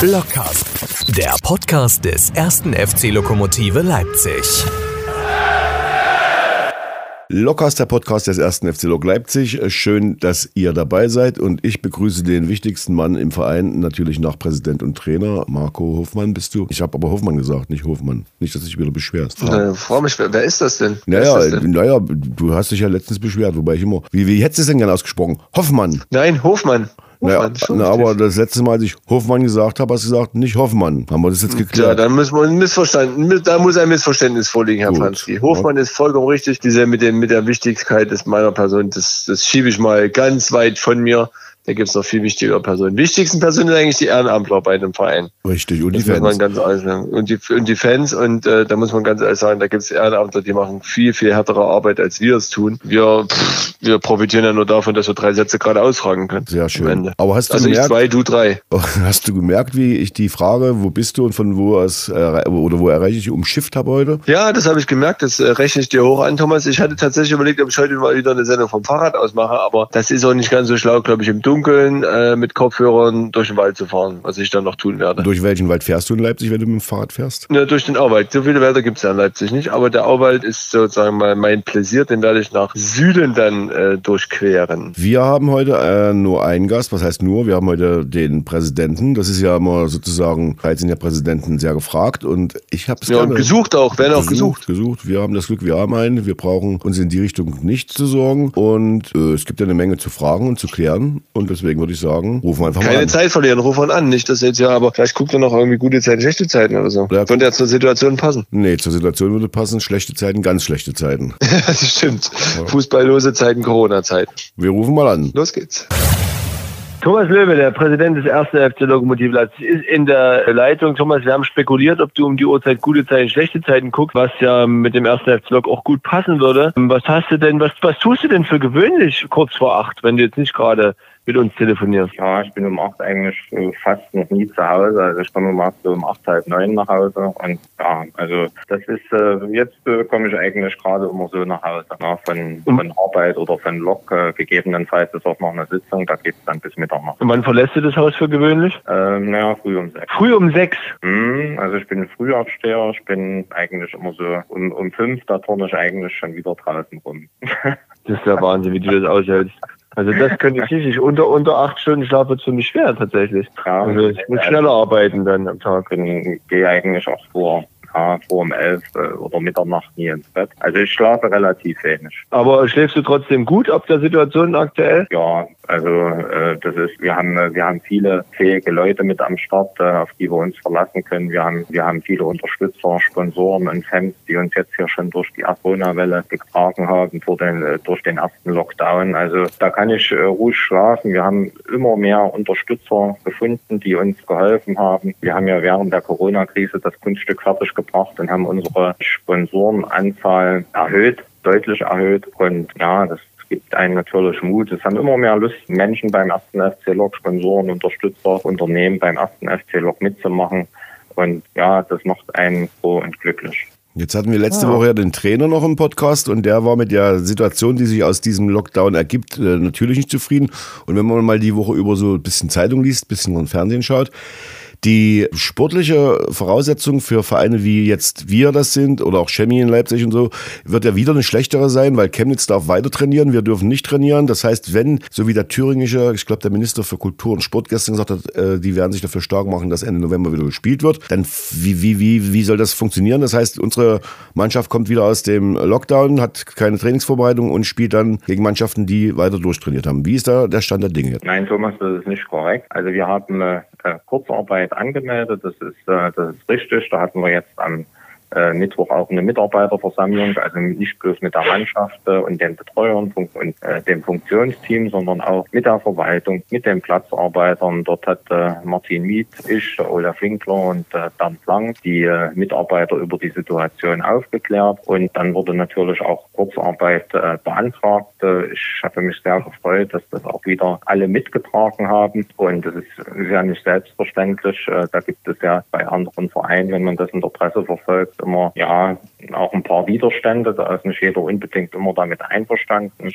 Blockcast, der Podcast des ersten FC Lokomotive Leipzig. Lockcast, der Podcast des ersten FC Lok Leipzig. Schön, dass ihr dabei seid und ich begrüße den wichtigsten Mann im Verein, natürlich nach Präsident und Trainer. Marco Hofmann bist du. Ich habe aber Hoffmann gesagt, nicht Hofmann. Nicht, dass du dich wieder beschwerst. Äh, freu mich, wer, ist das denn? Naja, ist das denn? naja, du hast dich ja letztens beschwert, wobei ich immer. Wie, wie hättest du es denn gern ausgesprochen? Hoffmann. Nein, Hofmann. Naja, Hofmann, na, aber das letzte Mal, als ich Hoffmann gesagt habe, hast du gesagt, nicht Hoffmann. Haben wir das jetzt Ja, geklärt? dann müssen wir ein Missverständnis, da muss ein Missverständnis vorliegen, Herr Gut. Franzki. Hofmann ist vollkommen richtig. Diese mit dem, mit der Wichtigkeit des meiner Person, das, das schiebe ich mal ganz weit von mir. Da gibt es noch viel wichtigere Personen. Wichtigsten Personen sind eigentlich die Ehrenamtler bei einem Verein. Richtig, und die Das muss man Fans. ganz. Und die, und die Fans, und äh, da muss man ganz ehrlich sagen, da gibt es Ehrenamtler, die machen viel, viel härtere Arbeit, als wir es tun. Wir, pff, wir profitieren ja nur davon, dass wir drei Sätze gerade ausfragen können. Sehr schön. Aber hast du Also ich gemerkt, zwei, du drei. hast du gemerkt, wie ich die Frage, wo bist du und von wo aus erre- oder wo erreiche ich umschifft habe heute? Ja, das habe ich gemerkt. Das äh, rechne ich dir hoch an, Thomas. Ich hatte tatsächlich überlegt, ob ich heute mal wieder eine Sendung vom Fahrrad aus mache, aber das ist auch nicht ganz so schlau, glaube ich, im Dunkeln äh, mit Kopfhörern durch den Wald zu fahren, was ich dann noch tun werde. Durch welchen Wald fährst du in Leipzig, wenn du mit dem Fahrrad fährst? Ja, durch den Auwald. So viele Wälder gibt es ja in Leipzig nicht, aber der Auwald ist sozusagen mal mein Pläsier, den werde ich nach Süden dann äh, durchqueren. Wir haben heute äh, nur einen Gast, was heißt nur? Wir haben heute den Präsidenten. Das ist ja immer sozusagen, vielleicht sind ja Präsidenten sehr gefragt und ich habe es Ja, und gesucht auch, werden auch gesucht. gesucht. Wir haben das Glück, wir haben einen. Wir brauchen uns in die Richtung nicht zu sorgen und äh, es gibt ja eine Menge zu fragen und zu klären und deswegen würde ich sagen, rufen wir einfach mal Keine an. Zeit verlieren, ruf man an. Nicht, dass jetzt ja, aber vielleicht guckt er noch irgendwie gute Zeiten, schlechte Zeiten oder so. Ja, Könnte ja zur Situation passen. Nee, zur Situation würde passen, schlechte Zeiten, ganz schlechte Zeiten. das stimmt. Fußballlose Zeiten, Corona-Zeiten. Wir rufen mal an. Los geht's. Thomas Löwe, der Präsident des ersten FC Lokomotiv Leipzig, ist in der Leitung. Thomas, wir haben spekuliert, ob du um die Uhrzeit gute Zeiten, schlechte Zeiten guckst, was ja mit dem ersten FC Lok auch gut passen würde. Was hast du denn, was, was tust du denn für gewöhnlich kurz vor acht, wenn du jetzt nicht gerade mit uns telefonierst? Ja, ich bin um acht eigentlich äh, fast noch nie zu Hause. Also ich komme um acht, so um acht, halb neun nach Hause. Und ja, also das ist, äh, jetzt äh, komme ich eigentlich gerade immer so nach Hause. Na, von, von Arbeit oder von Lok. Äh, gegebenenfalls ist auch noch eine Sitzung, da geht's dann bis Mitternacht. Und wann verlässt du das Haus für gewöhnlich? Ähm, naja, früh um sechs. Früh um sechs. Hm, also ich bin Frühaufsteher, ich bin eigentlich immer so um, um fünf, da turne ich eigentlich schon wieder draußen rum. Das ist der Wahnsinn, wie du das aushältst. Also das könnte ich nicht. Ich, unter, unter acht Stunden Schlaf wird für mich schwer tatsächlich. Ja, Also ich muss schneller arbeiten dann am Tag. bin, gehe eigentlich auch vor, ja, vor um elf äh, oder Mitternacht nie ins Bett. Also ich schlafe relativ wenig. Aber schläfst du trotzdem gut ab der Situation aktuell? Ja, also äh, das ist, wir haben, äh, wir haben viele fähige Leute mit am Start, äh, auf die wir uns verlassen können. Wir haben, wir haben viele Unterstützer, Sponsoren und Fans, die uns jetzt hier schon durch die Corona-Welle getragen haben, durch den, äh, durch den ersten Lockdown. Also da kann ich äh, ruhig schlafen. Wir haben immer mehr Unterstützer gefunden, die uns geholfen haben. Wir haben ja während der Corona-Krise das Kunststück fertig gebracht und haben unsere Sponsorenanzahl erhöht, deutlich erhöht. Und ja, das gibt einen natürlich Mut. Es haben immer mehr Lust, Menschen beim ersten FC Lok, Sponsoren, Unterstützer, Unternehmen beim ersten FC Lok mitzumachen. Und ja, das macht einen froh und glücklich. Jetzt hatten wir letzte Woche ja den Trainer noch im Podcast und der war mit der Situation, die sich aus diesem Lockdown ergibt, äh, natürlich nicht zufrieden. Und wenn man mal die Woche über so ein bisschen Zeitung liest, ein bisschen Fernsehen schaut, die sportliche Voraussetzung für Vereine wie jetzt wir das sind oder auch Chemie in Leipzig und so, wird ja wieder eine schlechtere sein, weil Chemnitz darf weiter trainieren, wir dürfen nicht trainieren. Das heißt, wenn, so wie der thüringische, ich glaube der Minister für Kultur und Sport gestern gesagt hat, äh, die werden sich dafür stark machen, dass Ende November wieder gespielt wird, dann wie, wie, wie, wie soll das funktionieren? Das heißt, unsere Mannschaft kommt wieder aus dem Lockdown, hat keine Trainingsvorbereitung und spielt dann gegen Mannschaften, die weiter durchtrainiert haben. Wie ist da der Stand der Dinge jetzt? Nein, Thomas, das ist nicht korrekt. Also wir haben äh, äh, Kurzarbeit angemeldet, das ist, äh, das ist richtig. Da hatten wir jetzt am äh, Mittwoch auch eine Mitarbeiterversammlung, also nicht bloß mit der Mannschaft äh, und den Betreuern und äh, dem Funktionsteam, sondern auch mit der Verwaltung, mit den Platzarbeitern. Dort hat äh, Martin Miet, ich, Olaf Winkler und äh, Bernd Lang die äh, Mitarbeiter über die Situation aufgeklärt und dann wurde natürlich auch Kurzarbeit äh, beantragt. Äh, ich habe mich sehr gefreut, dass das auch wieder alle mitgetragen haben und das ist, ist ja nicht selbstverständlich. Äh, da gibt es ja bei anderen Vereinen, wenn man das in der Presse verfolgt, es immer, ja, auch ein paar Widerstände. Da ist nicht jeder unbedingt immer damit einverstanden.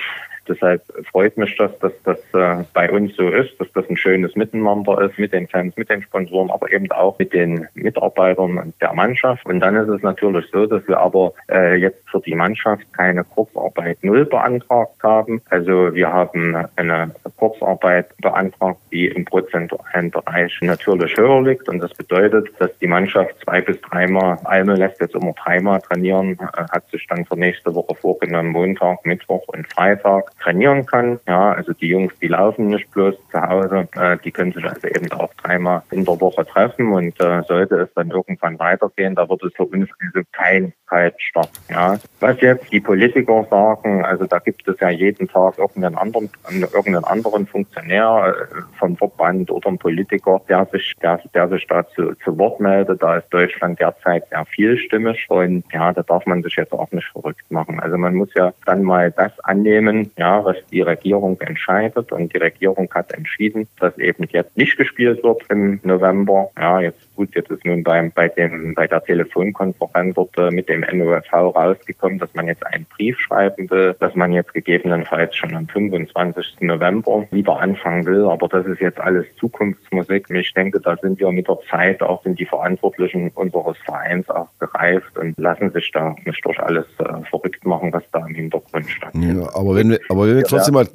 Deshalb freut mich das, dass das äh, bei uns so ist, dass das ein schönes Miteinander ist mit den Fans, mit den Sponsoren, aber eben auch mit den Mitarbeitern der Mannschaft. Und dann ist es natürlich so, dass wir aber äh, jetzt für die Mannschaft keine Kurzarbeit Null beantragt haben. Also wir haben eine Kurzarbeit beantragt, die im prozentualen Bereich natürlich höher liegt. Und das bedeutet, dass die Mannschaft zwei bis dreimal, Alme lässt jetzt immer dreimal trainieren, äh, hat sich dann für nächste Woche vorgenommen, Montag, Mittwoch und Freitag trainieren kann. Ja, also die Jungs, die laufen nicht bloß zu Hause, äh, die können sich also eben auch dreimal in der Woche treffen und äh, sollte es dann irgendwann weitergehen, da wird es für uns also kein Kaltstart. Ja. Was jetzt die Politiker sagen, also da gibt es ja jeden Tag irgendeinen anderen, irgendeinen anderen Funktionär vom Verband oder einen Politiker, der sich, der, der sich dazu zu Wort meldet. Da ist Deutschland derzeit sehr vielstimmig und ja, da darf man sich jetzt auch nicht verrückt machen. Also man muss ja dann mal das annehmen, ja, was die Regierung entscheidet. Und die Regierung hat entschieden, dass eben jetzt nicht gespielt wird im November. Ja, jetzt gut, jetzt ist nun beim, bei dem, bei der Telefonkonferenz dort äh, mit dem NOFV rausgekommen, dass man jetzt einen Brief schreiben will, dass man jetzt gegebenenfalls schon am 25. November wieder anfangen will. Aber das ist jetzt alles Zukunftsmusik. Ich denke, da sind wir mit der Zeit auch sind die Verantwortlichen unseres Vereins auch gereift und lassen sich da nicht durch alles äh, verrückt machen, was da im Hintergrund stattfindet. Ja, aber wenn wir, aber wenn wir trotzdem mal,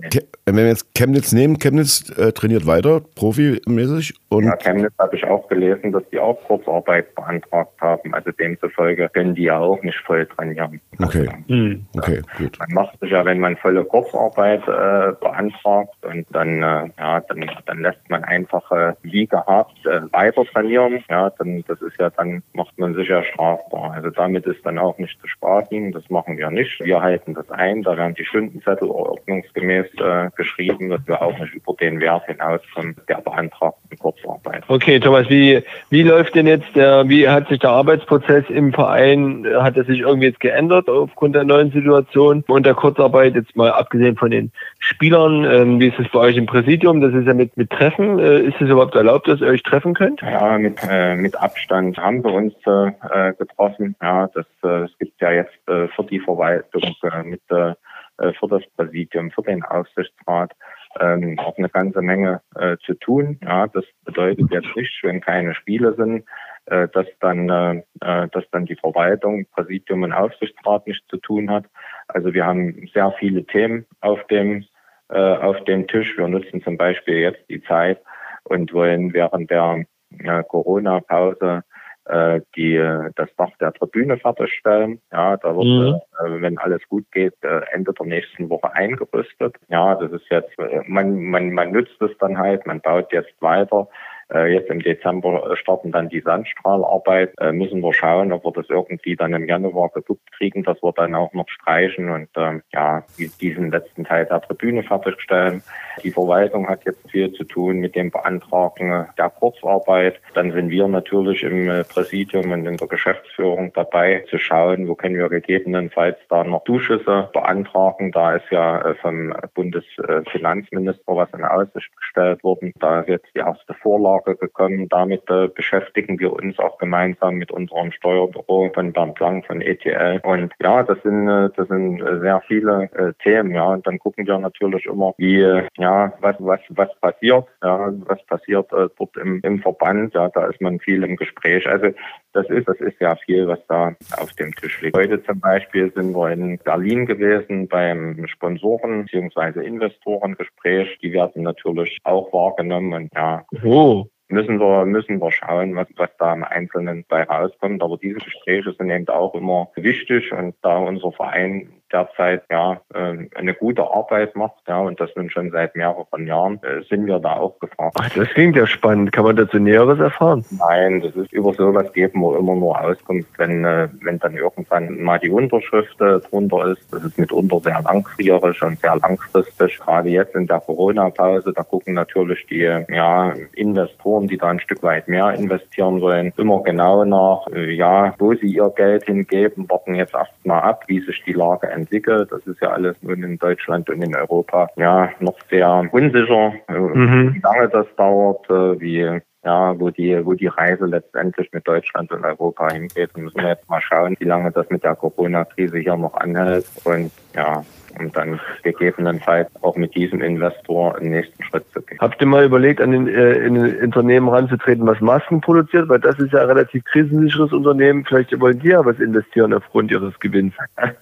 wenn wir jetzt Chemnitz nehmen, Chemnitz äh, trainiert weiter, profimäßig. Und ja, Chemnitz habe ich auch gelesen, dass die auch Kurzarbeit beantragt haben. Also demzufolge können die ja auch nicht voll trainieren. Okay. Mhm. Okay, gut. Man macht sich ja, wenn man volle Kurzarbeit äh, beantragt und dann, äh, ja, dann, dann lässt man einfach äh, wie gehabt äh, weiter trainieren. Ja, dann, das ist ja, dann macht man sich ja strafbar. Also damit ist dann auch nicht zu spaßen. Das machen wir nicht. Wir halten das ein. Da werden die Stundenzettel ordnungsgemäß äh, geschrieben, dass wir auch nicht über den Wert hinauskommen der beantragten Kurzarbeit. Okay, Thomas, wie, wie läuft denn jetzt der, wie hat sich der Arbeitsprozess im Verein, hat er sich irgendwie jetzt geändert aufgrund der neuen Situation und der Kurzarbeit, jetzt mal abgesehen von den Spielern, ähm, wie ist es bei euch im Präsidium? Das ist ja mit, mit Treffen. Äh, ist es überhaupt erlaubt, dass ihr euch treffen könnt? Ja, mit, äh, mit Abstand haben wir uns äh, getroffen. Ja, das, äh, es gibt ja jetzt äh, für die Verwaltung äh, mit äh, für das Präsidium, für den Aufsichtsrat ähm, auch eine ganze Menge äh, zu tun. Ja, das bedeutet jetzt nicht, wenn keine Spiele sind, äh, dass dann, äh, äh, dass dann die Verwaltung, Präsidium und Aufsichtsrat nichts zu tun hat. Also wir haben sehr viele Themen auf dem äh, auf dem Tisch. Wir nutzen zum Beispiel jetzt die Zeit und wollen während der äh, Corona-Pause äh, die das Dach der Tribüne fertigstellen. Ja, da wird, mhm. äh, wenn alles gut geht, äh, Ende der nächsten Woche eingerüstet. Ja, das ist jetzt, äh, man, man, man nützt es dann halt, man baut jetzt weiter. Äh, jetzt im Dezember äh, starten dann die Sandstrahlarbeit. Äh, müssen wir schauen, ob wir das irgendwie dann im Januar geguckt kriegen, dass wir dann auch noch streichen und ähm, ja, diesen letzten Teil der Tribüne fertigstellen. Die Verwaltung hat jetzt viel zu tun mit dem Beantragen der Kurzarbeit. Dann sind wir natürlich im Präsidium und in der Geschäftsführung dabei zu schauen, wo können wir gegebenenfalls da noch Zuschüsse beantragen. Da ist ja vom Bundesfinanzminister was in Aussicht gestellt worden. Da ist jetzt die erste Vorlage Lage gekommen. Damit äh, beschäftigen wir uns auch gemeinsam mit unserem Steuerbüro von Bernd Lang von ETL. Und ja, das sind, äh, das sind äh, sehr viele äh, Themen. Ja, und dann gucken wir natürlich immer, wie, äh, ja, was, was, was passiert, ja, was passiert dort im, im Verband. Ja, da ist man viel im Gespräch. Also das ist, das ist ja viel, was da auf dem Tisch liegt. Heute zum Beispiel sind wir in Berlin gewesen beim Sponsoren- bzw. Investorengespräch. Die werden natürlich auch wahrgenommen und ja. Oh müssen wir, müssen wir schauen, was, was da im Einzelnen bei rauskommt. Aber diese Gespräche sind eben auch immer wichtig und da unser Verein derzeit ja ähm, eine gute Arbeit macht, ja, und das nun schon seit mehreren Jahren, äh, sind wir da auch gefragt. Ach, das klingt ja spannend. Kann man dazu Näheres erfahren? Nein, das ist über sowas geben wir immer nur Auskunft, wenn, äh, wenn dann irgendwann mal die Unterschrift äh, drunter ist. Das ist mitunter sehr langfristig und sehr langfristig. Gerade jetzt in der Corona-Pause, da gucken natürlich die ja, Investoren, die da ein Stück weit mehr investieren wollen, immer genau nach, ja, wo sie ihr Geld hingeben, warten jetzt erstmal ab, wie sich die Lage entwickelt. Das ist ja alles nun in Deutschland und in Europa ja noch sehr unsicher, äh, mhm. wie lange das dauert, äh, wie ja, wo die, wo die Reise letztendlich mit Deutschland und Europa hingeht. Und müssen wir jetzt mal schauen, wie lange das mit der Corona-Krise hier noch anhält. Und ja, und dann gegebenenfalls auch mit diesem Investor einen nächsten Schritt zu gehen. Habt ihr mal überlegt, an den, äh, in ein Unternehmen ranzutreten, was Masken produziert? Weil das ist ja ein relativ krisensicheres Unternehmen. Vielleicht wollen die ja was investieren aufgrund ihres Gewinns.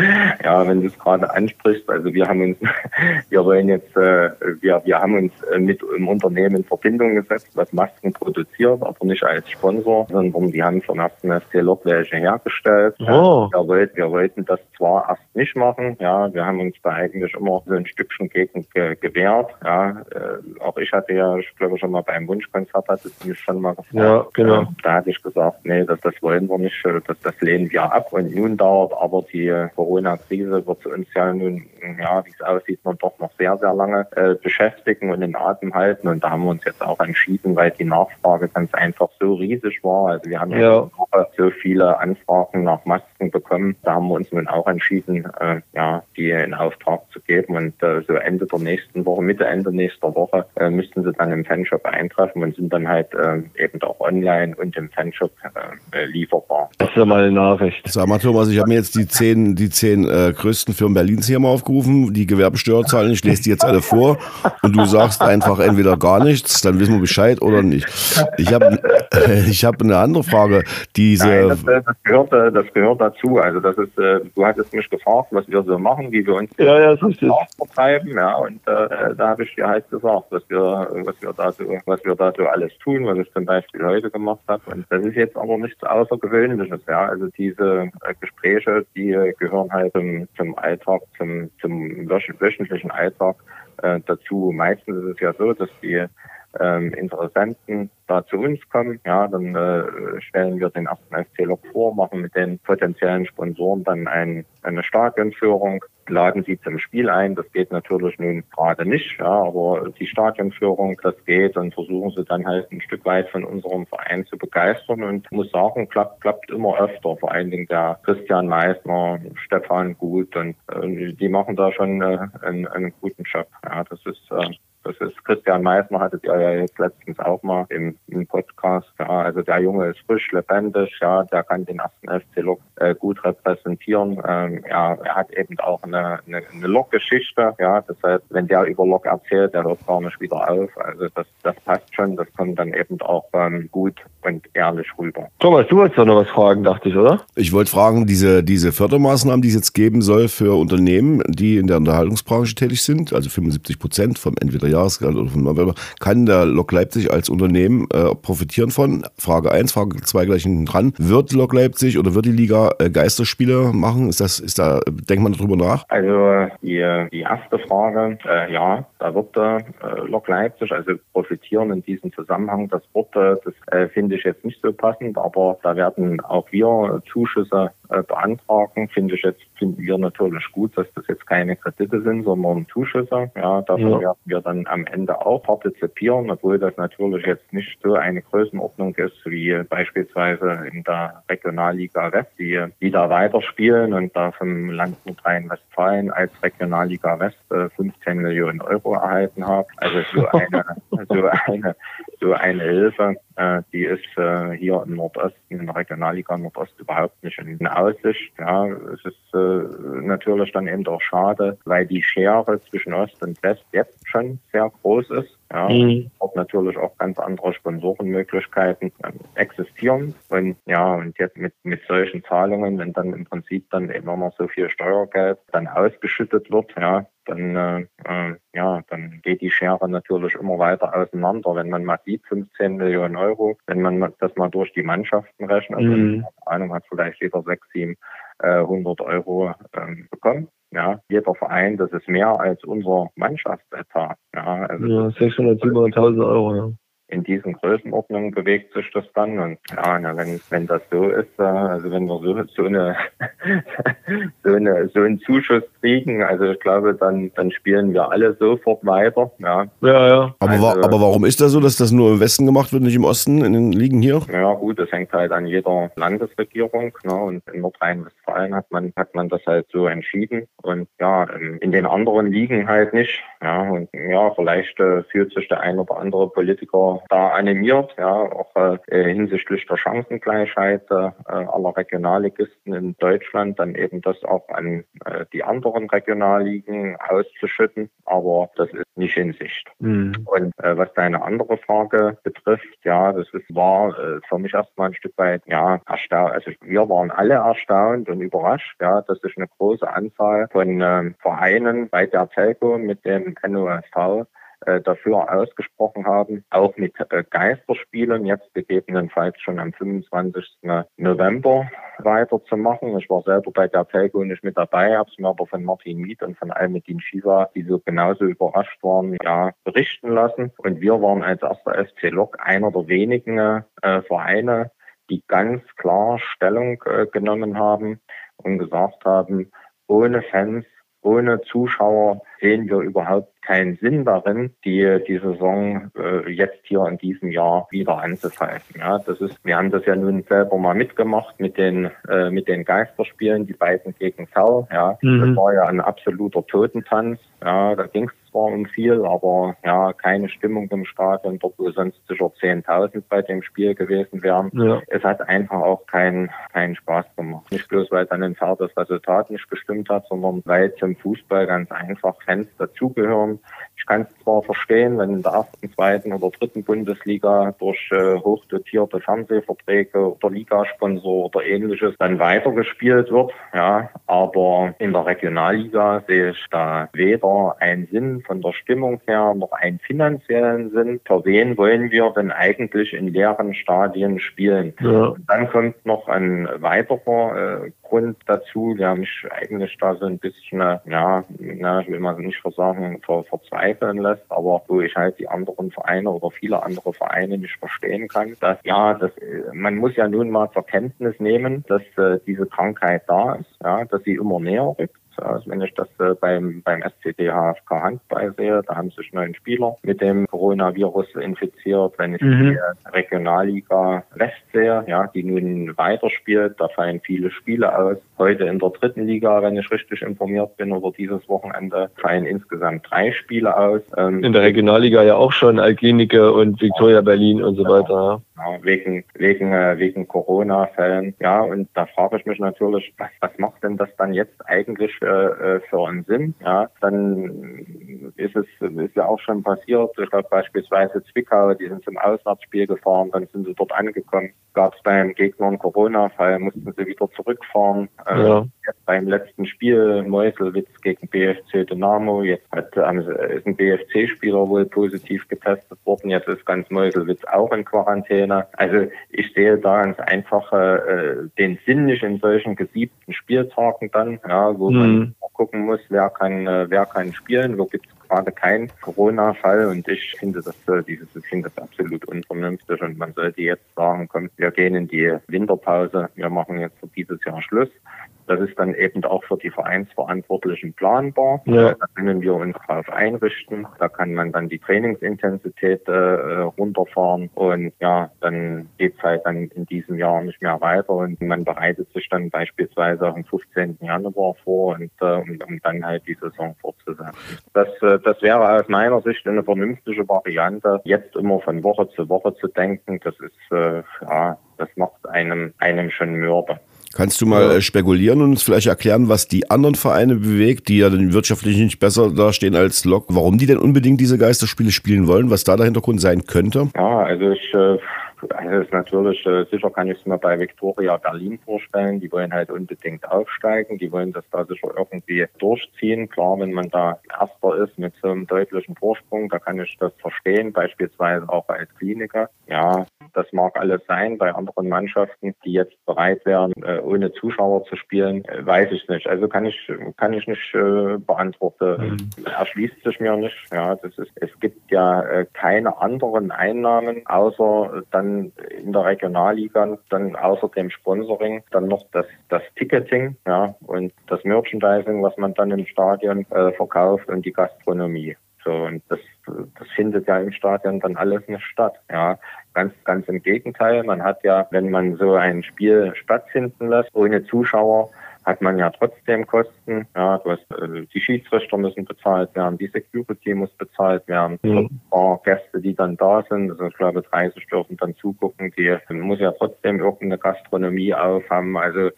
Ja, wenn du es gerade ansprichst, also wir haben uns, wir wollen jetzt, äh, wir, wir haben uns äh, mit einem Unternehmen in Verbindung gesetzt, was Masken produziert, aber nicht als Sponsor, sondern die haben vom ersten FC Lok welche hergestellt. Oh. Wir, wollten, wir wollten das zwar erst nicht machen, ja, wir haben uns da eigentlich immer so ein Stückchen gegen ge gewehrt, ja, äh, auch ich hatte ja, ich glaube schon mal beim Wunschkonzert hat es mich schon mal gefragt. Ja, genau. Äh, da hatte ich gesagt, nee, das, das wollen wir nicht, äh, das, das lehnen wir ab und nun dauert aber die äh, Corona-Krise wird uns ja nun, ja, wie es aussieht, noch doch noch sehr, sehr lange äh, beschäftigen und in Atem halten. Und da haben wir uns jetzt auch entschieden, weil die Nachfrage ganz einfach so riesig war. Also wir haben ja, Ja. Woche so viele Anfragen nach Masken bekommen. Da haben wir uns nun auch entschieden, äh, ja, die in Auftrag zu geben. Und äh, so Ende der nächsten Woche, Mitte, Ende nächster Woche äh, müssten sie dann im Fanshop eintreffen und sind dann halt äh, eben auch online und im Fanshop äh, lieferbar. Das ist ja mal eine Nachricht. Sag mal, Thomas, ich habe mir jetzt die zehn, die zehn äh, größten Firmen Berlins hier mal aufgerufen, die Gewerbesteuerzahlen. Ich lese die jetzt alle vor und du sagst einfach entweder gar nichts, dann wissen wir Bescheid oder nicht. Ich habe ich hab eine andere Frage. Diese, Nein, das, äh, das, gehört, äh, das gehört dazu. Also das ist, äh, du hattest mich gefragt, was wir so machen, wie wir uns Ja, ja, vertreiben, ja, und äh, da habe ich dir halt gesagt, was wir, was wir da so, was wir da so alles tun, was ich zum Beispiel heute gemacht habe. Und das ist jetzt aber nichts Außergewöhnliches, ja. Also diese Gespräche, die äh, gehören halt zum, zum Alltag, zum, zum wöch- wöchentlichen Alltag äh, dazu. Meistens ist es ja so, dass die ähm, Interessenten da zu uns kommen, ja, dann äh, stellen wir den ersten FC Lok vor, machen mit den potenziellen Sponsoren dann ein, eine Stadionführung, laden sie zum Spiel ein. Das geht natürlich nun gerade nicht, ja, aber die Stadionführung, das geht und versuchen sie dann halt ein Stück weit von unserem Verein zu begeistern und muss sagen, klappt, klappt immer öfter. Vor allen Dingen der Christian Meissner, Stefan Gut und äh, die machen da schon äh, einen, einen guten Job. Ja, das ist äh, das ist Christian Meissner, hattet ihr ja jetzt letztens auch mal im, im Podcast. Ja, also der Junge ist frisch, lebendig, ja, der kann den ersten FC Lok äh, gut repräsentieren. Ähm, ja, er hat eben auch eine, eine, eine Lok-Geschichte, ja, das heißt, wenn der über Lok erzählt, der hört gar nicht wieder auf. Also das, das passt schon, das kommt dann eben auch ähm, gut und ehrlich rüber. Thomas, du wolltest doch noch was fragen, dachte ich, oder? ich wollte fragen, diese, diese Fördermaßnahmen, die es jetzt geben soll für Unternehmen, die in der Unterhaltungsbranche tätig sind, also 75 Prozent vom entweder Jahresgehalt oder vom November, kann der Lok Leipzig als Unternehmen äh, profitieren von? Frage 1, Frage 2 gleich hinten dran. Wird Lok Leipzig oder wird die Liga äh, Geisterspiele machen? Ist das, ist da, denkt man darüber nach? Also die, die erste Frage, äh, ja, da wird äh, Lok Leipzig, also profitieren in diesem Zusammenhang. Das Wort, äh, das äh, finde ich jetzt nicht so passend, aber da werden auch wir Zuschüsse äh, beantragen. Finde ich jetzt, finden wir natürlich gut, dass das jetzt keine Kredite sind, sondern Zuschüsse. Ja, davon Ja. werden wir dann am Ende auch partizipieren, obwohl das natürlich jetzt nicht so eine Größenordnung ist wie beispielsweise in der Regionalliga West, die, die da weiterspielen und da vom Land Nordrhein-Westfalen als Regionalliga West äh, 15 Millionen Euro erhalten haben. Also so eine, so eine, so eine Hilfe, äh, die ist äh, hier im Nordosten, in der Regionalliga Nordost überhaupt nicht in Aussicht. Ja, es ist äh, natürlich dann eben auch schade, weil die Schere zwischen Ost und West jetzt schon sehr groß ist. Ja, Mhm. auch natürlich auch ganz andere Sponsorenmöglichkeiten existieren. Und ja, und jetzt mit, mit solchen Zahlungen, wenn dann im Prinzip dann eben noch so viel Steuergeld dann ausgeschüttet wird, ja, dann äh, äh, ja, dann geht die Schere natürlich immer weiter auseinander. Wenn man mal sieht, 15 Millionen Euro, wenn man das mal durch die Mannschaften rechnet, also Mhm. keine Ahnung, hat vielleicht jeder 6, 7, äh, 100 Euro ähm, bekommen. Ja, jeder Verein, das ist mehr als unser Mannschaftsetat. Ja, also Ja, 600, 700.000 Euro, ja. In diesen Größenordnungen bewegt sich das dann. Und ja, na, wenn, wenn das so ist, äh, also wenn wir so, so eine, so eine, so einen Zuschuss kriegen, also ich glaube, dann, dann spielen wir alle sofort weiter. Ja, Ja, ja. Aber, Also- wa aber warum ist das so, dass das nur im Westen gemacht wird, nicht im Osten, in den Ligen hier? Ja gut, das hängt halt an jeder Landesregierung. Ne? Und in Nordrhein-Westfalen hat man hat man das halt so entschieden und ja in in den anderen Ligen halt nicht. Ja und ja vielleicht äh, fühlt sich der ein oder andere Politiker wir da animiert, ja, auch äh, hinsichtlich der Chancengleichheit äh, aller Regionalligisten in Deutschland, dann eben das auch an äh, die anderen Regionalligen auszuschütten. Aber das ist nicht in Sicht. Mhm. Und äh, was deine andere Frage betrifft, ja, das ist, war äh, für mich erstmal ein Stück weit, ja, erstaunt. Also wir waren alle erstaunt und überrascht, ja, dass sich eine große Anzahl von äh, Vereinen bei der Telco mit dem NOSV äh, dafür ausgesprochen haben, auch mit äh, Geisterspielen jetzt gegebenenfalls schon am 25. November weiterzumachen. Ich war selber bei der Telco nicht mit dabei, habe es mir aber von Martin Miet und von Almedin Shiva, die so genauso überrascht waren, ja, berichten lassen. Und wir waren als erster SC Lok einer der wenigen äh, Vereine, die ganz klar Stellung äh, genommen haben und gesagt haben, ohne Fans ohne Zuschauer sehen wir überhaupt keinen Sinn darin, die, die Saison äh, jetzt hier in diesem Jahr wieder anzupfeifen. Ja, das ist, wir haben das ja nun selber mal mitgemacht mit den, äh, mit den Geisterspielen, die beiden gegen V. Ja, mhm. das war ja ein absoluter Totentanz. Ja, da ging es zwar um viel, aber ja, keine Stimmung im Stadion, dort wo sonst sicher 10.000 bei dem Spiel gewesen wären. Ja. Es hat einfach auch keinen keinen Spaß gemacht. Nicht bloß, weil dann ein das Resultat nicht gestimmt hat, sondern weil zum Fußball ganz einfach Fans dazugehören. Ich kann es zwar verstehen, wenn in der ersten, zweiten oder dritten Bundesliga durch äh, hochdotierte Fernsehverträge oder Ligasponsor oder ähnliches dann weitergespielt wird, ja, aber in der Regionalliga sehe ich da weder einen Sinn von der Stimmung her noch einen finanziellen Sinn. Für wen wollen wir denn eigentlich in leeren Stadien spielen? Ja. Und dann kommt noch ein weiterer äh, Grund dazu, der mich eigentlich da so ein bisschen, ja, na, ich will mal nicht versagen, ver verzweifeln lässt, aber wo ich halt die anderen Vereine oder viele andere Vereine nicht verstehen kann, dass ja, das, man muss ja nun mal zur Kenntnis nehmen, dass äh, diese Krankheit da ist, ja, dass sie immer näher rückt also wenn ich das äh, beim, beim SCD HFK Handball sehe, da haben sich neun Spieler mit dem Coronavirus infiziert. Wenn ich mhm. die Regionalliga West sehe, ja, die nun weiterspielt, da fallen viele Spiele aus. Heute in der dritten Liga, wenn ich richtig informiert bin, oder dieses Wochenende fallen insgesamt drei Spiele aus. Ähm, in der Regionalliga ja auch schon Algenike und Victoria Berlin und so weiter. Ja, wegen, wegen, äh, wegen Corona-Fällen. Ja, und da frage ich mich natürlich, was, was macht denn das dann jetzt eigentlich für, äh, für einen Sinn? Ja, dann ist es, ist ja auch schon passiert. Ich glaube beispielsweise Zwickau, die sind zum Auswärtsspiel gefahren, dann sind sie dort angekommen. Gab es beim Gegner einen Corona-Fall, mussten sie wieder zurückfahren. Äh, ja. Jetzt beim letzten Spiel Meuselwitz gegen BFC Dynamo. Jetzt hat, ähm, ist ein BFC-Spieler wohl positiv getestet worden. Jetzt ist ganz Meuselwitz auch in Quarantäne. Trainer. Also ich sehe da ganz einfach äh, den Sinn nicht in solchen gesiebten Spieltagen dann, ja, wo mhm. man gucken muss, wer kann, äh, wer kann spielen, wo gibt es gerade keinen Corona-Fall und ich finde das, äh, dieses, finde das absolut unvernünftig und man sollte jetzt sagen, komm, wir gehen in die Winterpause, wir machen jetzt für dieses Jahr Schluss. Das ist dann eben auch für die Vereinsverantwortlichen planbar. Ja. Da können wir uns darauf einrichten. Da kann man dann die Trainingsintensität äh, runterfahren und ja, dann geht es halt dann in diesem Jahr nicht mehr weiter und man bereitet sich dann beispielsweise am 15. Januar vor und äh, um, um dann halt die Saison fortzusetzen. Das, äh, das wäre aus meiner Sicht eine vernünftige Variante. Jetzt immer von Woche zu Woche zu denken, das ist äh, ja, das macht einem einem schon mürbe. Kannst du mal. Äh, spekulieren und uns vielleicht erklären, was die anderen Vereine bewegt, die ja dann wirtschaftlich nicht besser dastehen als Lok, warum die denn unbedingt diese Geisterspiele spielen wollen, was da der Hintergrund sein könnte? Ja, also ich äh, also ist natürlich, äh, sicher kann ich es mir bei Victoria Berlin vorstellen. Die wollen halt unbedingt aufsteigen. Die wollen das da sicher irgendwie durchziehen. Klar, wenn man da Erster ist mit so einem deutlichen Vorsprung, da kann ich das verstehen. Beispielsweise auch als Kliniker. Ja, das mag alles sein. Bei anderen Mannschaften, die jetzt bereit wären, äh, ohne Zuschauer zu spielen, äh, weiß ich nicht. Also kann ich, kann ich nicht äh, beantworten. Mhm. Erschließt sich mir nicht. Ja, das ist, es gibt ja keine anderen Einnahmen, außer dann in der Regionalliga, dann außer dem Sponsoring, dann noch das, das Ticketing, ja, und das Merchandising, was man dann im Stadion äh, verkauft und die Gastronomie. So, und das, das findet ja im Stadion dann alles nicht statt. Ja, ganz, ganz im Gegenteil. Man hat ja, wenn man so ein Spiel stattfinden lässt, ohne Zuschauer, hat man ja trotzdem Kosten. Ja, du hast, äh, die Schiedsrichter müssen bezahlt werden, die Security muss bezahlt werden, mhm. Gäste, die dann da sind, also ich glaube 30 dürfen dann zugucken, die muss ja trotzdem irgendeine Gastronomie aufhaben. Also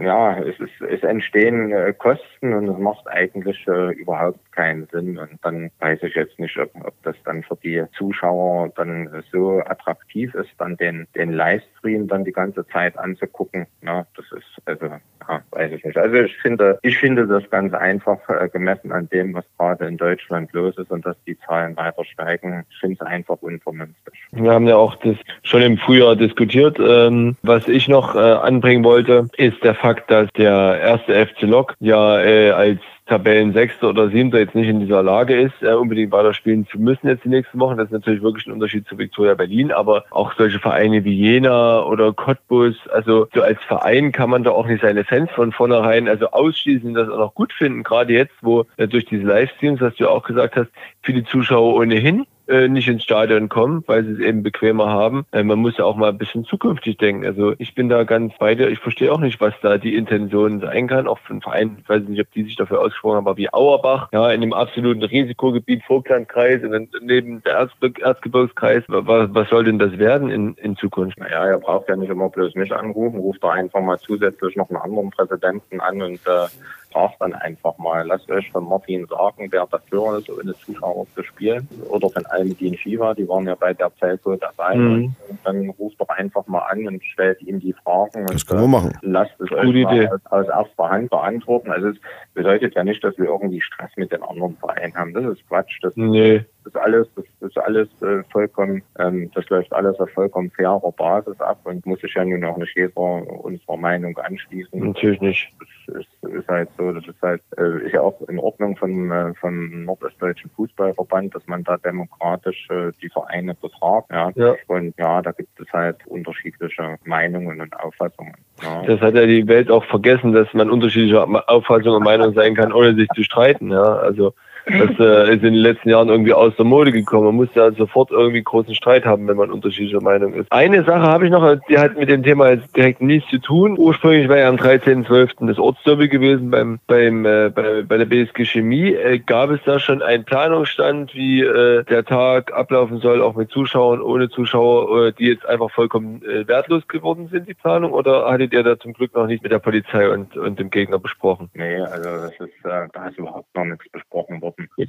ja, es, ist, es entstehen äh, Kosten und es macht eigentlich äh, überhaupt keinen Sinn. Und dann weiß ich jetzt nicht, ob, ob das dann für die Zuschauer dann so attraktiv ist, dann den, den Livestream dann die ganze Zeit anzugucken. Ja, das ist also ja, weiß ich nicht. Also ich finde, ich finde das ganz einfach äh, gemessen an dem, was gerade in Deutschland los ist und dass die Zahlen weiter steigen. Ich finde es einfach unvernünftig. Wir haben ja auch das schon im Frühjahr diskutiert. Ähm, was ich noch äh, anbringen wollte, ist der Fakt, dass der erste FC Lok ja äh, als Tabellensechster oder Siebter jetzt nicht in dieser Lage ist, äh, unbedingt weiterspielen zu müssen jetzt die nächsten Wochen. Das ist natürlich wirklich ein Unterschied zu Viktoria Berlin, aber auch solche Vereine wie Jena oder Cottbus, also so als Verein kann man da auch nicht seine Fans von vornherein also ausschließen, das auch noch gut finden, gerade jetzt, wo äh, durch diese Livestreams, was du auch gesagt hast, viele Zuschauer ohnehin äh, nicht ins Stadion kommen, weil sie es eben bequemer haben. Äh, man muss ja auch mal ein bisschen zukünftig denken. Also ich bin da ganz bei dir. Ich verstehe auch nicht, was da die Intention sein kann. Auch von Vereinen, ich weiß nicht, ob die sich dafür ausgesprochen haben, aber wie Auerbach, ja, in dem absoluten Risikogebiet Vogtlandkreis und dann neben der Erzgebirgskreis. Was, was soll denn das werden in, in Zukunft? Naja, er braucht ja nicht immer bloß mich anrufen, ruft da einfach mal zusätzlich noch einen anderen Präsidenten an und äh, fragt dann einfach mal, lasst euch von Martin sagen, wer dafür ist, ohne Zuschauer zu spielen. Oder von allen, die in Shiva, die waren ja bei der Zeit so dabei. Mhm. Und dann ruft doch einfach mal an und stellt ihm die Fragen. Das können wir machen. Lasst es Gute euch mal aus, aus, erster Hand beantworten. Also es bedeutet ja nicht, dass wir irgendwie Stress mit den anderen Vereinen haben. Das ist Quatsch. Das nee ist alles, das ist alles äh, vollkommen, ähm, das läuft alles auf vollkommen fairer Basis ab und muss sich ja nun auch nicht jeder unserer Meinung anschließen. Natürlich nicht. Das ist, ist halt so, das ist halt, äh, ist ja auch in Ordnung vom, äh, vom Nordostdeutschen Fußballverband, dass man da demokratisch äh, die Vereine betragt. Ja. ja. Und ja, da gibt es halt unterschiedliche Meinungen und Auffassungen. Ja. Das hat ja die Welt auch vergessen, dass man unterschiedliche Auffassungen und Meinungen sein kann, ohne sich zu streiten. Ja, also das äh, ist in den letzten Jahren irgendwie aus der Mode gekommen. Man muss ja sofort irgendwie großen Streit haben, wenn man unterschiedlicher Meinung ist. Eine Sache habe ich noch, die hat mit dem Thema jetzt direkt nichts zu tun. Ursprünglich war ja am 13.12. das Ortsderby gewesen beim, beim, äh, bei, bei der BSG Chemie. Äh, gab es da schon einen Planungsstand, wie äh, der Tag ablaufen soll, auch mit Zuschauern, ohne Zuschauer, äh, die jetzt einfach vollkommen äh, wertlos geworden sind, die Planung? Oder hattet ihr da zum Glück noch nicht mit der Polizei und, und dem Gegner besprochen? Nee, also das ist, äh, da ist überhaupt noch nichts besprochen worden. Äh,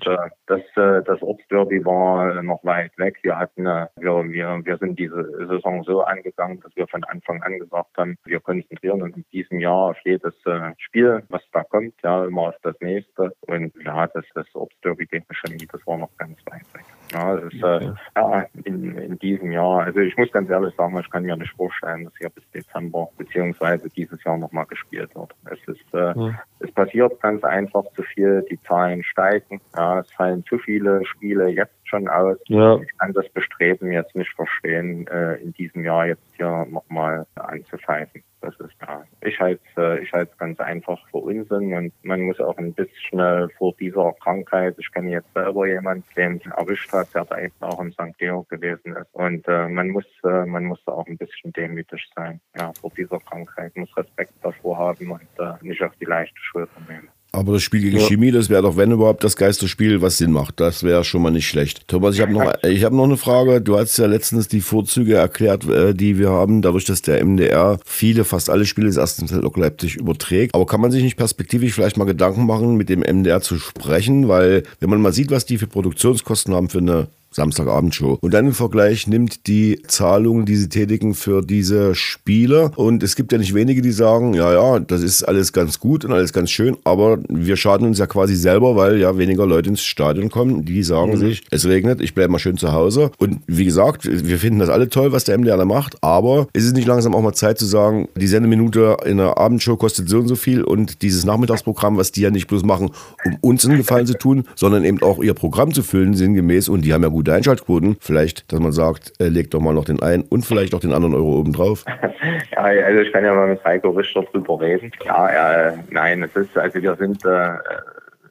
das, äh, das Ortsderby war noch weit weg. Wir hatten, äh, wir, wir, wir sind diese Saison so angegangen, dass wir von Anfang an gesagt haben, wir konzentrieren uns in diesem Jahr auf jedes Spiel, was da kommt, ja, immer auf das nächste. Und ja, das, das Ortsderby gegen Chemie, das war noch ganz weit weg. Ja, das ist, äh, ja, in, in diesem Jahr, also ich muss ganz ehrlich sagen, ich kann mir nicht vorstellen, dass hier bis Dezember beziehungsweise dieses Jahr nochmal gespielt wird. Es ist, äh, ja. es passiert ganz einfach zu viel, die Zahlen steigen, ja, es fallen zu viele Spiele jetzt schon aus. Ja. Ich kann das Bestreben jetzt nicht verstehen, äh, in diesem Jahr jetzt hier nochmal anzupfeifen. Das ist ja, ich halte äh, ich halte es ganz einfach für Unsinn und man muss auch ein bisschen vor dieser Krankheit, ich kenne jetzt selber jemanden, den es erwischt hat, der da eben auch in St. Georg gewesen ist und äh, man muss äh, man muss da auch ein bisschen demütig sein, ja, vor dieser Krankheit, muss Respekt davor haben und äh, nicht auf die leichte Schulter nehmen. Aber das Spiel gegen ja. Chemie, das wäre doch, wenn überhaupt, das Geisterspiel, was Sinn macht. Das wäre schon mal nicht schlecht. Thomas, ich habe noch, ich hab noch eine Frage. Du hast ja letztens die Vorzüge erklärt, äh, die wir haben, dadurch, dass der MDR viele, fast alle Spiele des ersten Lok Leipzig überträgt. Aber kann man sich nicht perspektivisch vielleicht mal Gedanken machen, mit dem MDR zu sprechen? Weil, wenn man mal sieht, was die für Produktionskosten haben für eine Samstagabendshow. Und dann im Vergleich nimmt die Zahlung, die sie tätigen für diese Spiele. Und es gibt ja nicht wenige, die sagen, ja, ja, das ist alles ganz gut und alles ganz schön, aber wir schaden uns ja quasi selber, weil ja weniger Leute ins Stadion kommen. Die sagen mhm. sich, es regnet, ich bleibe mal schön zu Hause. Und wie gesagt, wir finden das alle toll, was der MDR da macht, aber ist es nicht langsam auch mal Zeit zu sagen, die Sendeminute in der Abendshow kostet so und so viel und dieses Nachmittagsprogramm, was die ja nicht bloß machen, um uns einen Gefallen zu tun, sondern eben auch ihr Programm zu füllen, sinngemäß. Und die haben ja gut gute Einschaltquoten. Vielleicht, dass man sagt, äh, legt doch mal noch den einen und vielleicht auch den anderen Euro oben drauf. ja, also ich kann ja mal mit Heiko Richter drüber reden. Ja, äh, nein, es ist, also wir sind, äh,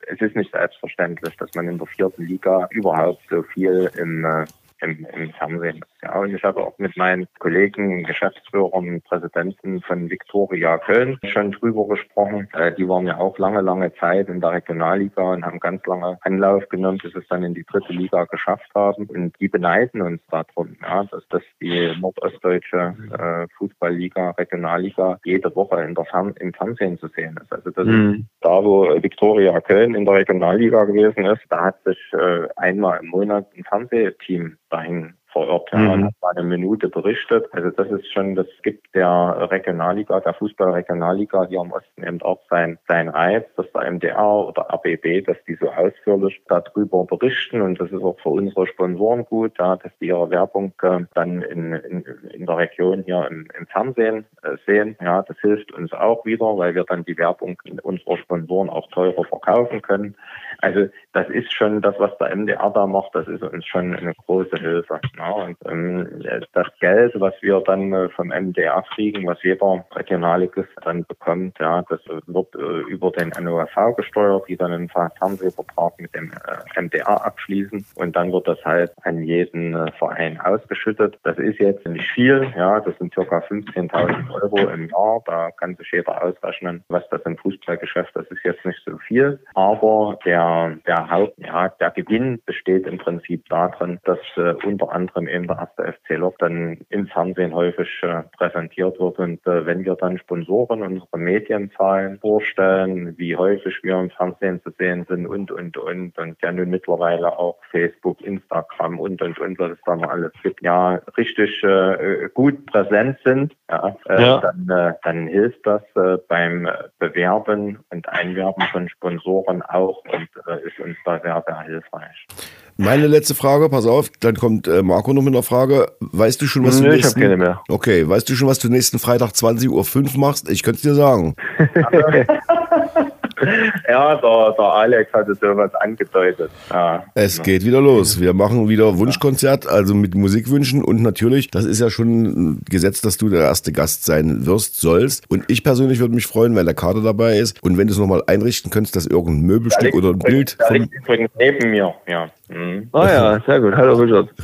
es ist nicht selbstverständlich, dass man in der vierten Liga überhaupt so viel im, äh, im, im Fernsehen. Ja, und ich habe auch mit meinen Kollegen, Geschäftsführern, Präsidenten von Viktoria Köln schon drüber gesprochen. Äh, die waren ja auch lange, lange Zeit in der Regionalliga und haben ganz lange Anlauf genommen, bis es dann in die dritte Liga geschafft haben. Und die beneiden uns darum, ja, dass das die nordostdeutsche äh, Fußballliga, Regionalliga jede Woche in der Fern im Fernsehen zu sehen ist. Also das mhm. ist da, wo Viktoria Köln in der Regionalliga gewesen ist, da hat sich äh, einmal im Monat ein Fernsehteam dahin vor Ort ja, mhm. hat mal eine Minute berichtet. Also das ist schon, das gibt der Regionalliga, der Fußball-Regionalliga hier im Osten eben auch sein, sein Reiz, dass der MDR oder RBB, dass die so ausführlich darüber berichten und das ist auch für unsere Sponsoren gut, ja, dass die ihre Werbung äh, dann in, in, in der Region hier im, im Fernsehen äh, sehen. Ja, das hilft uns auch wieder, weil wir dann die Werbung unserer Sponsoren auch teurer verkaufen können. Also das ist schon das, was der MDR da macht, das ist uns schon eine große Hilfe. Ja, und ähm, das Geld, was wir dann äh, vom MDR kriegen, was jeder Regionalligist dann bekommt, ja, das wird äh, über den NOFV gesteuert, die dann einen Fernsehvertrag mit dem äh, MDR abschließen und dann wird das halt an jeden äh, Verein ausgeschüttet. Das ist jetzt nicht viel, ja, das sind circa 15.000 Euro im Jahr. Da kann sich jeder ausrechnen, was das im Fußballgeschäft, das ist jetzt nicht so viel, aber der der Haupt, ja, der Gewinn besteht im Prinzip darin, dass äh, unter anderem eben der erste FC Lok dann im Fernsehen häufig äh, präsentiert wird. Und äh, wenn wir dann Sponsoren unsere Medienzahlen vorstellen, wie häufig wir im Fernsehen zu sehen sind und, und, und, und ja nun mittlerweile auch Facebook, Instagram und, und, und, was es da noch alles gibt, ja, richtig äh, gut präsent sind, ja, äh, ja. Dann, äh, dann hilft das äh, beim Bewerben und Einwerben von Sponsoren auch und äh, ist uns da sehr, sehr hilfreich. Meine letzte Frage, pass auf, dann kommt äh, Marco noch mit einer Frage. Weißt du schon, was Nö, du nächsten, ich hab keine mehr. Okay, weißt du schon, was du nächsten Freitag 20.05 Uhr machst? Ich könnte es dir sagen. ja, der, der Alex hatte sowas angedeutet. Ja, es geht wieder los. Wir machen wieder Wunschkonzert, also mit Musikwünschen und natürlich, das ist ja schon ein Gesetz, dass du der erste Gast sein wirst, sollst. Und ich persönlich würde mich freuen, wenn der Kader dabei ist und wenn du es nochmal einrichten könntest, dass irgendein Möbelstück oder ein Bild. Der liegt übrigens neben mir, ja. Mhm. Ah ja, sehr gut. Hallo Richard.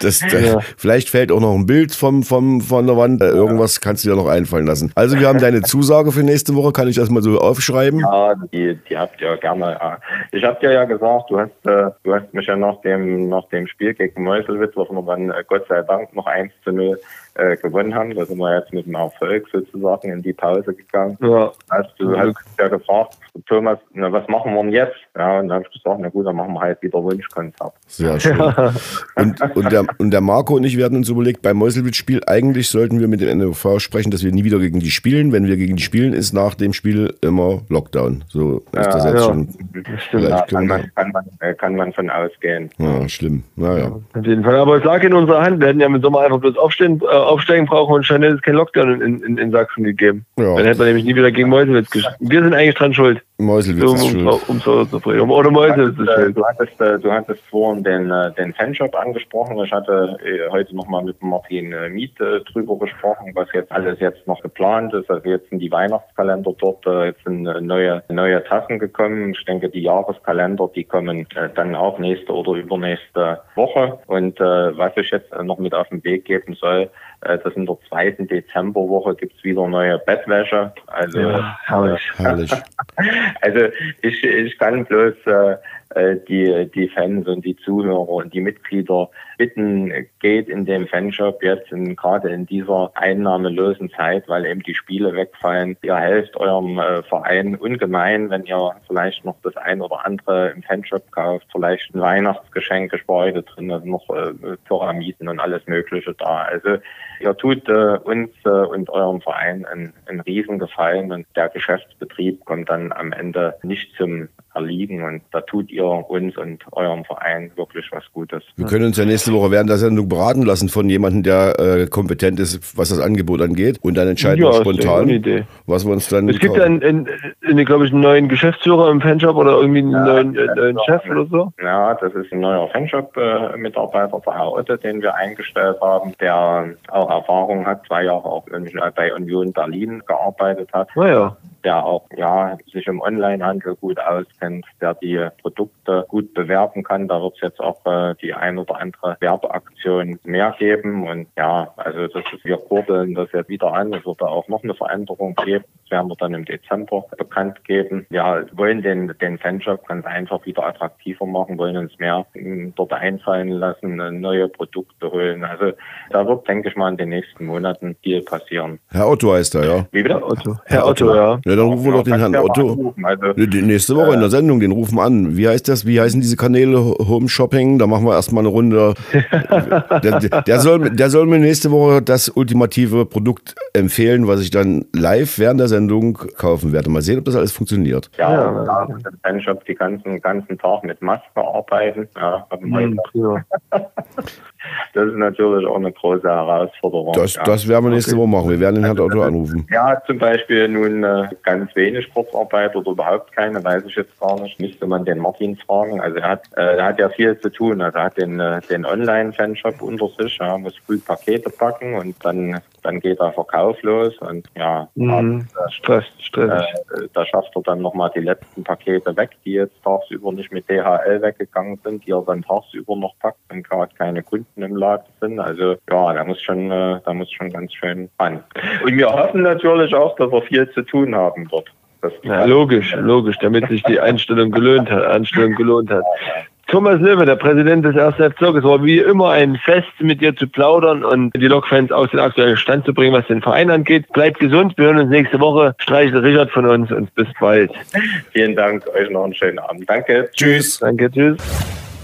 Das, das, ja. Vielleicht fällt auch noch ein Bild vom, vom, von der Wand. Irgendwas kannst du dir noch einfallen lassen. Also wir haben deine Zusage für nächste Woche. Kann ich das mal so aufschreiben? Ja, die, die habt ihr gerne. Ich hab dir ja gesagt, du hast, äh, du hast mich ja nach dem, nach dem Spiel gegen Meuselwitz, was wir dann äh, Gott sei Dank noch 1 zu 0 äh, gewonnen haben. Da sind wir jetzt mit einem Erfolg sozusagen in die Pause gegangen. Ja. Hast du hast ja gefragt, Thomas, na, was machen wir denn jetzt? Ja, und dann habe ich gesagt, na gut, dann machen wir halt wieder Wunschkonzert. Sehr schön. und, und, der, und der Marco und ich werden uns überlegt, beim Meuselwitz-Spiel, eigentlich sollten wir mit dem NOV sprechen, dass wir nie wieder gegen die spielen. Wenn wir gegen die spielen, ist nach dem Spiel immer Lockdown. So ist ja, das jetzt ja. schon. Stimmt. Ja, kann, man, kann, man, äh, kann man von ausgehen. Ja, schlimm. Naja. Auf jeden Fall. Aber es lag in unserer Hand. Wir hätten ja im Sommer einfach bloß aufstehen, äh, aufsteigen brauchen und schon hätte es keinen Lockdown in, in, in Sachsen gegeben. Ja. Dann hätte man nämlich nie wieder gegen Meuselwitz gespielt. Wir sind eigentlich dran schuld. Um, ist schuld. Um, um so zu bringen. Oder Meuselwitz ist schuld. Du hattest, äh, du hattest vorhin den, äh, den Fanshop angesprochen. Ich hatte äh, heute nochmal mit Martin Miet drüber gesprochen, was jetzt alles jetzt noch geplant ist. Also jetzt sind die Weihnachtskalender dort, jetzt sind neue, neue Tassen gekommen. Ich denke, die Jahreskalender, die kommen dann auch nächste oder übernächste Woche. Und was ich jetzt noch mit auf den Weg geben soll, äh, das in der zweiten Dezemberwoche gibt's wieder neue Bettwäsche. Also ja, herrlich, herrlich. Also ich, ich kann bloß äh, äh, die, die Fans und die Zuhörer und die Mitglieder bitten, geht in den Fanshop jetzt in, gerade in dieser einnahmelosen Zeit, weil eben die Spiele wegfallen. Ihr helft eurem äh, Verein ungemein, wenn ihr vielleicht noch das ein oder andere im Fanshop kauft, vielleicht ein Weihnachtsgeschenk, Gebäude drin, also noch äh, Pyramiden und alles Mögliche da. Also ihr tut äh, uns äh, und eurem Verein einen, einen Riesengefallen und der Geschäftsbetrieb kommt dann am Ende nicht zum Erliegen und da tut ihr uns und eurem Verein wirklich was Gutes. Wir können uns ja nächste Woche während der Sendung beraten lassen von jemandem, der äh, kompetent ist, was das Angebot angeht und dann entscheiden ja, wir spontan, was wir uns dann Es gibt einen, einen, einen, glaube ich, einen neuen Geschäftsführer im Fanshop oder irgendwie einen ja, neuen, äh, neuen Chef oder so? Ja, das ist ein neuer Fanshop-Mitarbeiter, der Herr Otte, den wir eingestellt haben, der auch Erfahrung hat, zwei Jahre auch bei Union Berlin gearbeitet hat. Naja. Der auch ja sich im Onlinehandel gut auskennt, der die Produkte gut bewerben kann. Da wird es jetzt auch äh, die ein oder andere Werbeaktion mehr geben. Und ja, also das ist, wir kurbeln das jetzt wieder an. Es wird da auch noch eine Veränderung geben. Das werden wir dann im Dezember bekannt geben. Wir wollen den, den Fanshop ganz einfach wieder attraktiver machen, wollen uns mehr dort einfallen lassen, neue Produkte holen. Also da wird, denke ich mal, in den nächsten Monaten viel passieren. Herr Otto heißt er, ja. Wie bitte? Otto. Herr Otto, ja. Ja, dann rufen wir doch den Herrn Otto. Also, Die nächste Woche in der Sendung, den rufen wir an. Wie heißt das? Wie heißen diese Kanäle? Home Shopping? Da machen wir erstmal eine Runde. der, der, soll, der soll mir nächste Woche das ultimative Produkt empfehlen, was ich dann live während der Sendung kaufen werde. Mal sehen, ob das alles funktioniert. ja, Ja. ja. und im Fanshop die ganzen, ganzen Tag mit Maske arbeiten. Ja, haben wir Hm, prima. Das ist natürlich auch eine große Herausforderung. Das, ja. das werden wir nächste Woche machen. Wir werden den Herrn Otto anrufen. Ja, zum Beispiel nun äh, ganz wenig Kurzarbeit oder überhaupt keine, weiß ich jetzt gar nicht. Müsste man den Martin fragen. Also er hat, äh, er hat ja viel zu tun. Also er hat den, äh, den Online-Fanshop unter sich, ja, muss früh Pakete packen und dann, dann geht der Verkauf los und ja, Mhm. Stress, stressig. äh, da schafft er dann nochmal die letzten Pakete weg, die jetzt tagsüber nicht mit DHL weggegangen sind, die er dann tagsüber noch packt, wenn gerade keine Kunden im Laden sind. Also ja, da muss schon, äh, da muss schon ganz schön ran. Und wir hoffen natürlich auch, dass wir viel zu tun haben dort. Ja, logisch, logisch, damit sich die Einstellung gelohnt hat, Anstellung gelohnt hat. Thomas Löwe, der Präsident des 1. FC Lok, es war wie immer ein Fest, mit dir zu plaudern und die Lokfans aus dem aktuellen Stand zu bringen, was den Verein angeht. Bleibt gesund, wir hören uns nächste Woche. Streichel Richard von uns und bis bald. Vielen Dank, euch noch einen schönen Abend. Danke. Tschüss. Danke, tschüss.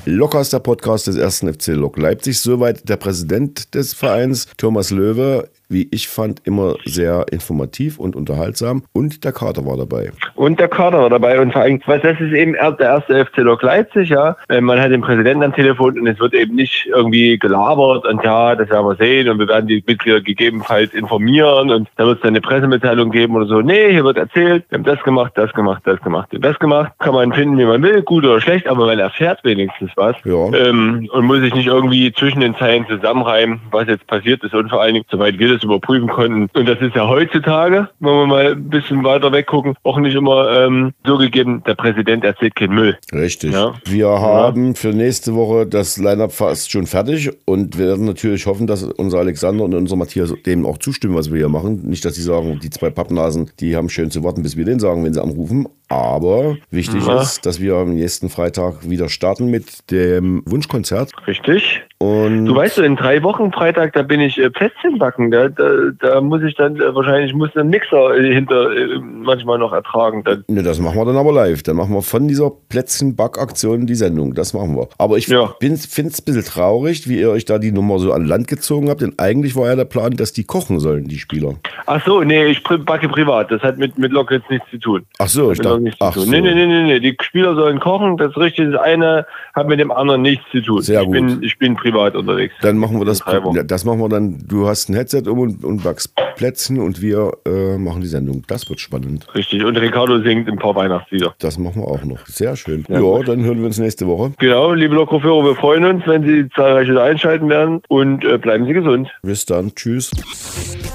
Locker der Podcast des ersten FC Lok Leipzig. Soweit der Präsident des Vereins, Thomas Löwe. Wie ich fand, immer sehr informativ und unterhaltsam. Und der Kater war dabei. Und der Kader war dabei und vor allem, was das ist eben er- der erste FC Lok Leipzig, ja. Äh, Man hat den Präsidenten am Telefon und es wird eben nicht irgendwie gelabert und ja, das werden wir sehen und wir werden die Mitglieder gegebenenfalls informieren und da wird es dann eine Pressemitteilung geben oder so. Nee, hier wird erzählt, wir haben das gemacht, das gemacht, das gemacht, das gemacht. Kann man finden, wie man will, gut oder schlecht, aber man erfährt wenigstens was. Ja. Ähm, und muss sich nicht irgendwie zwischen den Zeilen zusammenreimen, was jetzt passiert ist und vor allen Dingen, soweit wir das überprüfen konnten. Und das ist ja heutzutage, wenn wir mal ein bisschen weiter weggucken, auch nicht immer ähm, so gegeben, der Präsident erzählt keinen Müll. Richtig. Ja. Wir haben für nächste Woche das Line-Up fast schon fertig und wir werden natürlich hoffen, dass unser Alexander und unser Matthias dem auch zustimmen, was wir hier machen. Nicht, dass sie sagen, die zwei Pappnasen, die haben schön zu warten, bis wir den sagen, wenn sie anrufen. Aber wichtig Ja. ist, dass wir am nächsten Freitag wieder starten mit dem Wunschkonzert. Richtig? Und Du weißt, in drei Wochen Freitag, da bin ich äh, Plätzchen backen. Da, da, da muss ich dann äh, wahrscheinlich muss einen Mixer äh, hinter äh, manchmal noch ertragen. Da, Ne, das machen wir dann aber live. Dann machen wir von dieser Plätzchen-Back-Aktion die Sendung. Das machen wir. Aber ich Ja. finde es ein bisschen traurig, wie ihr euch da die Nummer so an Land gezogen habt. Denn eigentlich war ja der Plan, dass die kochen sollen, die Spieler. ach so, nee, ich backe privat. Das hat mit, mit Lok jetzt nichts zu tun. Ach so, ich dachte, ach so. Nee, nee, nee, nee, nee. Die Spieler sollen kochen. Das ist richtig. Das eine hat mit dem anderen nichts zu tun. Sehr ich, gut. Bin, ich bin privat unterwegs. Dann machen wir das. Das machen wir dann. Du hast ein Headset um und, und backst Plätzchen und wir äh, machen die Sendung. Das wird spannend. Richtig. Und Ricardo singt ein paar Weihnachtslieder. Das machen wir auch noch. Sehr schön. Ja, Ja, dann hören wir uns nächste Woche. Genau, liebe Lokführer, wir freuen uns, wenn Sie zahlreich wieder einschalten werden und äh, bleiben Sie gesund. Bis dann. Tschüss.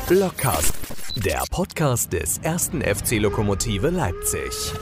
Blockcast, der Podcast des ersten FC Lokomotive Leipzig.